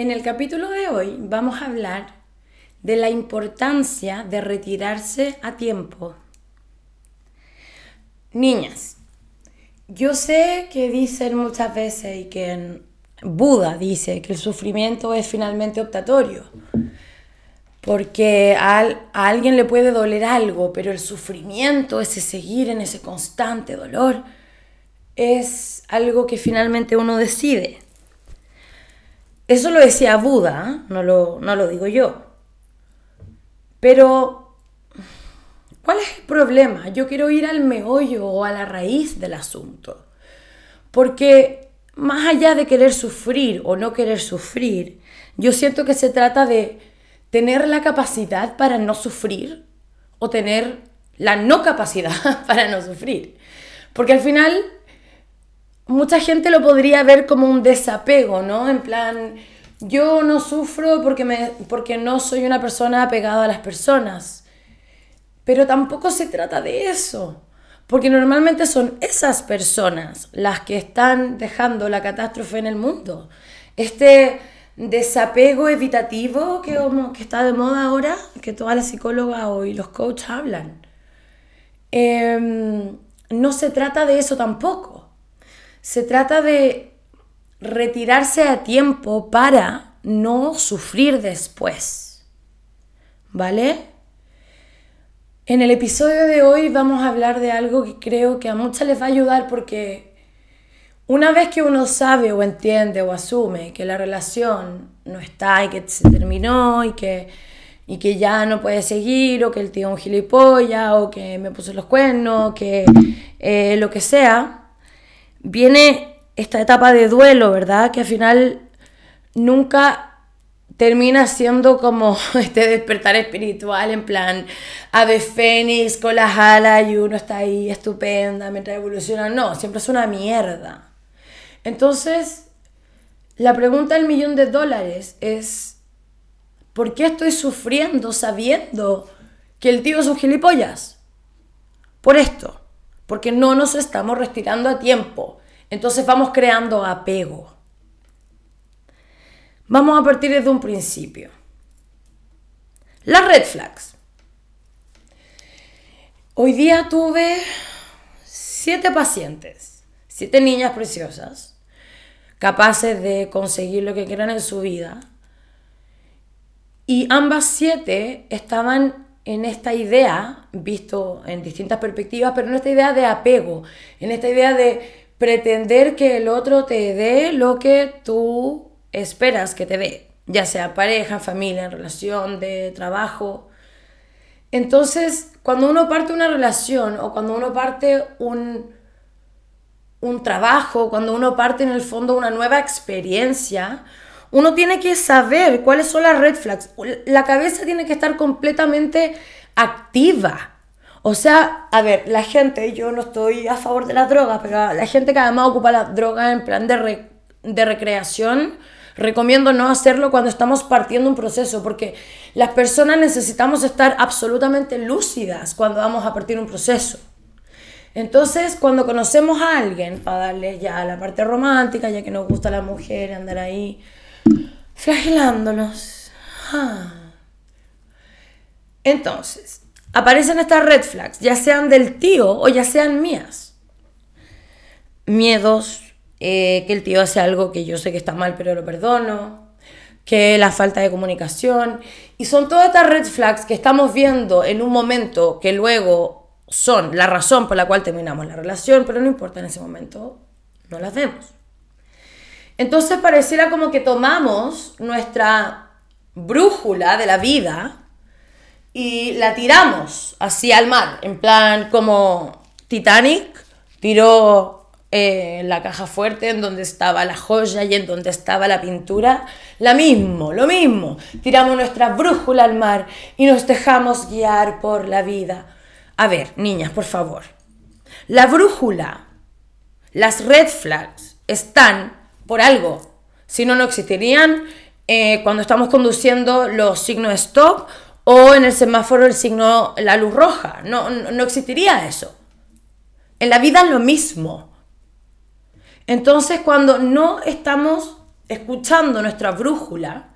En el capítulo de hoy vamos a hablar de la importancia de retirarse a tiempo. Niñas, yo sé que dicen muchas veces y que Buda dice que el sufrimiento es finalmente optatorio, porque a, alguien le puede doler algo, pero el sufrimiento, ese seguir en ese constante dolor, es algo que finalmente uno decide. Eso lo decía Buda, no lo, no lo digo yo. Pero, ¿cuál es el problema? Yo quiero ir al meollo o a la raíz del asunto. Porque más allá de querer sufrir o no querer sufrir, yo siento que se trata de tener la capacidad para no sufrir o tener la no capacidad para no sufrir. Porque al final mucha gente lo podría ver como un desapego, ¿no? En plan, yo no sufro porque, me, porque no soy una persona apegada a las personas. Pero tampoco se trata de eso. Porque normalmente son esas personas las que están dejando la catástrofe en el mundo. Este desapego evitativo que, que está de moda ahora, que todas las psicólogas y los coaches hablan. Em, no se trata de eso tampoco. Se trata de retirarse a tiempo para no sufrir después. ¿Vale? En el episodio de hoy vamos a hablar de algo que creo que a muchas les va a ayudar porque una vez que uno sabe o entiende o asume que la relación no está y que se terminó y que, y que ya no puede seguir o que el tío es un gilipollas o que me puso los cuernos, que eh, lo que sea, viene esta etapa de duelo, ¿verdad? Que al final nunca termina siendo como este despertar espiritual en plan ave fénix con las alas y uno está ahí estupenda mientras evoluciona. No, siempre es una mierda. Entonces, la pregunta del millón de dólares es, ¿por qué estoy sufriendo sabiendo que el tío es un gilipollas? Por esto porque no nos estamos retirando a tiempo. Entonces vamos creando apego. Vamos a partir desde un principio. Las red flags. Hoy día tuve siete pacientes, siete niñas preciosas, capaces de conseguir lo que quieran en su vida. Y ambas siete estaban en esta idea, visto en distintas perspectivas, pero en esta idea de apego, en esta idea de pretender que el otro te dé lo que tú esperas que te dé, ya sea pareja, familia, relación de trabajo. Entonces, cuando uno parte una relación o cuando uno parte un, un trabajo, cuando uno parte en el fondo una nueva experiencia, uno tiene que saber cuáles son las red flags. La cabeza tiene que estar completamente activa. O sea, a ver, la gente, yo no estoy a favor de las drogas, pero la gente que además ocupa las drogas en plan de, de recreación, recomiendo no hacerlo cuando estamos partiendo un proceso, porque las personas necesitamos estar absolutamente lúcidas cuando vamos a partir un proceso. Entonces, cuando conocemos a alguien, para darle ya la parte romántica, ya que nos gusta la mujer, andar ahí flagelándolos. Ah. Entonces, aparecen estas red flags, ya sean del tío o ya sean mías. Miedos, eh, que el tío hace algo que yo sé que está mal pero lo perdono, que la falta de comunicación. Y son todas estas red flags que estamos viendo en un momento que luego son la razón por la cual terminamos la relación, pero no importa en ese momento, no las vemos. Entonces pareciera como que tomamos nuestra brújula de la vida y la tiramos así al mar, en plan como Titanic tiró eh, la caja fuerte en donde estaba la joya y en donde estaba la pintura, la mismo, lo mismo. Tiramos nuestra brújula al mar y nos dejamos guiar por la vida. A ver, niñas, por favor. La brújula, las red flags están por algo. Si no, no existirían eh, cuando estamos conduciendo los signos stop o en el semáforo el signo, la luz roja. No, no, existiría eso. En la vida es lo mismo. Entonces, cuando no estamos escuchando nuestra brújula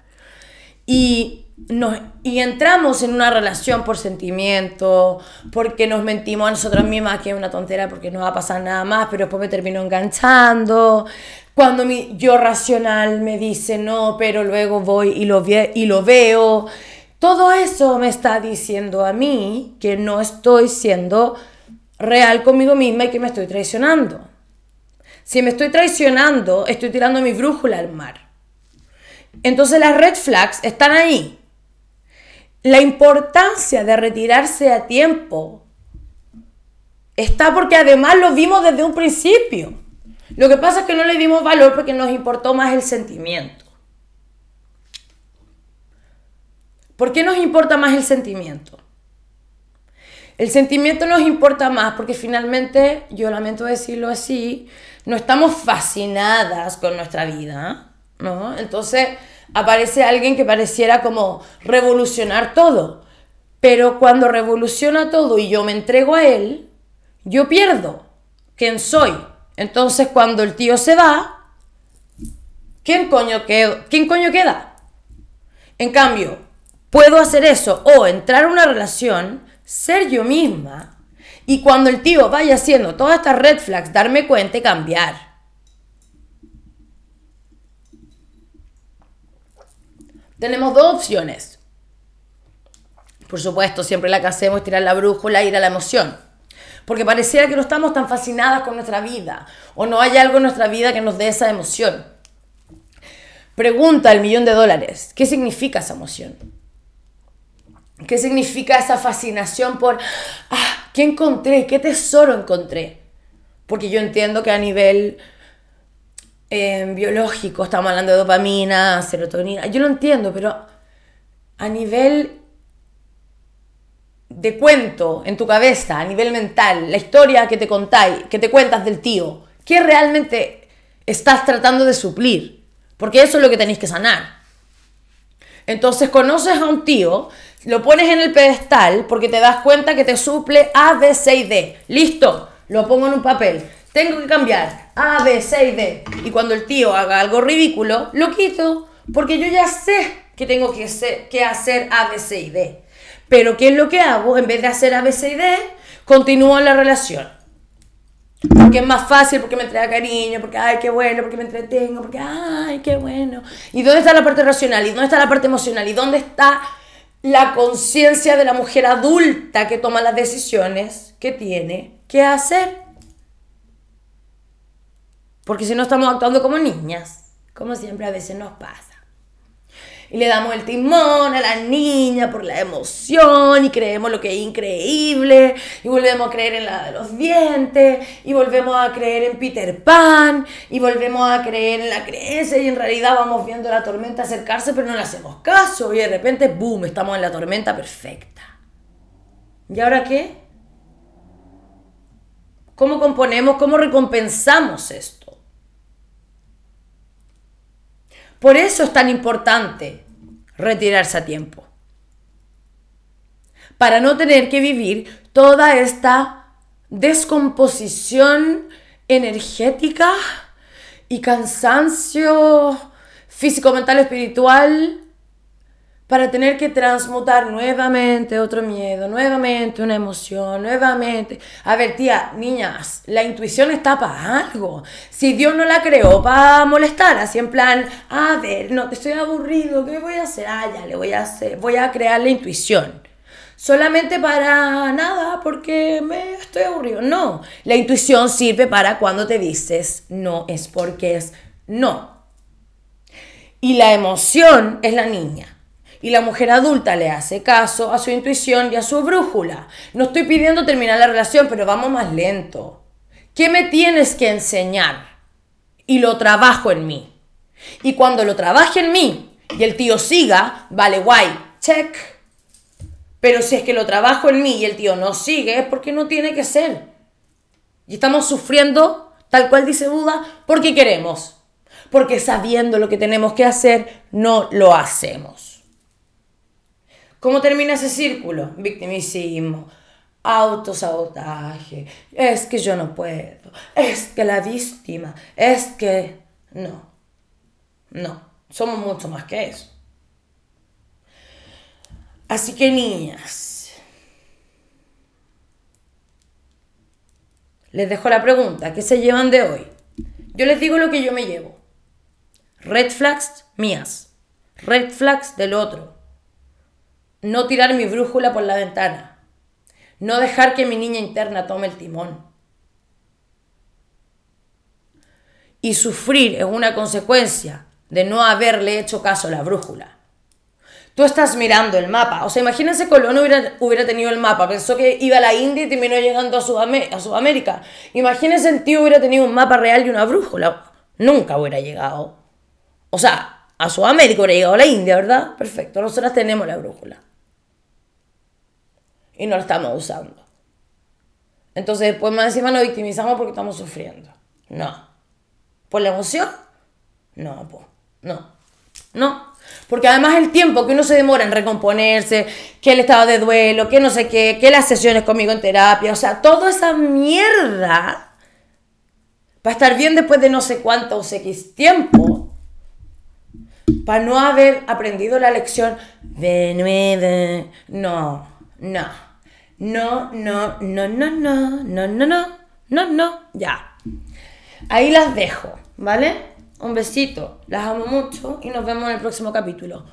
y, nos, y entramos en una relación por sentimiento, porque nos mentimos a nosotras mismas que es una tontera porque no va a pasar nada más, pero después me termino enganchando. Cuando mi yo racional me dice no, pero luego voy y lo, y lo veo. Todo eso me está diciendo a mí que no estoy siendo real conmigo misma y que me estoy traicionando. Si me estoy traicionando, estoy tirando mi brújula al mar. Entonces las red flags están ahí. La importancia de retirarse a tiempo está porque además lo vimos desde un principio. Lo que pasa es que no le dimos valor porque nos importó más el sentimiento. ¿Por qué nos importa más el sentimiento? El sentimiento nos importa más porque finalmente, yo lamento decirlo así, no estamos fascinadas con nuestra vida, ¿no? Entonces aparece alguien que pareciera como revolucionar todo, pero cuando revoluciona todo y yo me entrego a él, yo pierdo quién soy. Entonces cuando el tío se va, ¿quién coño, queda? ¿quién coño queda? En cambio, puedo hacer eso o entrar a una relación ser yo misma y cuando el tío vaya haciendo todas estas red flags, darme cuenta y cambiar. Tenemos dos opciones. Por supuesto, siempre la que hacemos es tirar la brújula ir a la emoción. Porque pareciera que no estamos tan fascinadas con nuestra vida o no hay algo en nuestra vida que nos dé esa emoción. Pregunta el millón de dólares, ¿qué significa esa emoción? ¿Qué significa esa fascinación por, ah, ¿qué encontré? ¿Qué tesoro encontré? Porque yo entiendo que a nivel eh, biológico estamos hablando de dopamina, serotonina, yo lo entiendo, pero a nivel de cuento en tu cabeza, a nivel mental, la historia que te contáis, que te cuentas del tío, ¿qué realmente estás tratando de suplir? Porque eso es lo que tenéis que sanar. Entonces conoces a un tío lo pones en el pedestal porque te das cuenta que te suple A, B, C y D. Listo, lo pongo en un papel. Tengo que cambiar A, B, C y D. Y cuando el tío haga algo ridículo, lo quito porque yo ya sé que tengo que, hacer A, B, C y D. Pero ¿qué es lo que hago? En vez de hacer A, B, C y D, continúo la relación. Porque es más fácil, porque me entrega cariño, porque ay, qué bueno, porque me entretengo, porque ay, qué bueno. ¿Y dónde está la parte racional? ¿Y dónde está la parte emocional? ¿Y dónde está la conciencia de la mujer adulta que toma las decisiones que tiene que hacer. Porque si no estamos actuando como niñas, como siempre a veces nos pasa y le damos el timón a la niña por la emoción y creemos lo que es increíble y volvemos a creer en la de los dientes y volvemos a creer en Peter Pan y volvemos a creer en la creencia y en realidad vamos viendo la tormenta acercarse pero no le hacemos caso y de repente, boom, estamos en la tormenta perfecta. ¿Y ahora qué? ¿Cómo componemos, cómo recompensamos esto? Por eso es tan importante retirarse a tiempo. Para no tener que vivir toda esta descomposición energética y cansancio físico, mental, espiritual para tener que transmutar nuevamente otro miedo, nuevamente una emoción, nuevamente. A ver, tía, niñas, la intuición está para algo. Si Dios no la creó para molestar, así en plan, a ver, no, estoy aburrido, ¿qué voy a hacer? Ah, ya, le voy a hacer, voy a crear la intuición. Solamente para nada, porque me estoy aburrido. No, la intuición sirve para cuando te dices no es porque es no. Y la emoción es la niña y la mujer adulta le hace caso a su intuición y a su brújula. No estoy pidiendo terminar la relación, pero vamos más lento. ¿Qué me tienes que enseñar? Y lo trabajo en mí. Y cuando lo trabaje en mí y el tío siga, vale, guay, check. Pero si es que lo trabajo en mí y el tío no sigue, es porque no tiene que ser. Y estamos sufriendo, tal cual dice Buda, porque queremos. Porque sabiendo lo que tenemos que hacer, no lo hacemos. ¿Cómo termina ese círculo? Victimismo, autosabotaje, es que yo no puedo, es que la víctima, es que no. No, somos mucho más que eso. Así que niñas, les dejo la pregunta, ¿qué se llevan de hoy? Yo les digo lo que yo me llevo. Red flags mías, red flags del otro. No tirar mi brújula por la ventana. No dejar que mi niña interna tome el timón. Y sufrir es una consecuencia de no haberle hecho caso a la brújula. Tú estás mirando el mapa. O sea, imagínense Colón hubiera, hubiera tenido el mapa. Pensó que iba a la India y terminó llegando a, Sudamérica. Imagínense el tío hubiera tenido un mapa real y una brújula. Nunca hubiera llegado. O sea, a Sudamérica hubiera llegado a la India, ¿verdad? Perfecto. Nosotros tenemos la brújula. Y no la estamos usando. Entonces después más encima nos victimizamos porque estamos sufriendo. No. ¿Por la emoción? No, pues. No. No. Porque además el tiempo que uno se demora en recomponerse, que el estado de duelo, que no sé qué, que las sesiones conmigo en terapia, o sea, toda esa mierda para estar bien después de no sé cuánto o sé tiempo, para no haber aprendido la lección de nuevo. No, no, no, no, no, no, no, no, no, no, no, no, ya. Ahí las dejo, ¿vale? Un besito, las amo mucho y nos vemos en el próximo capítulo.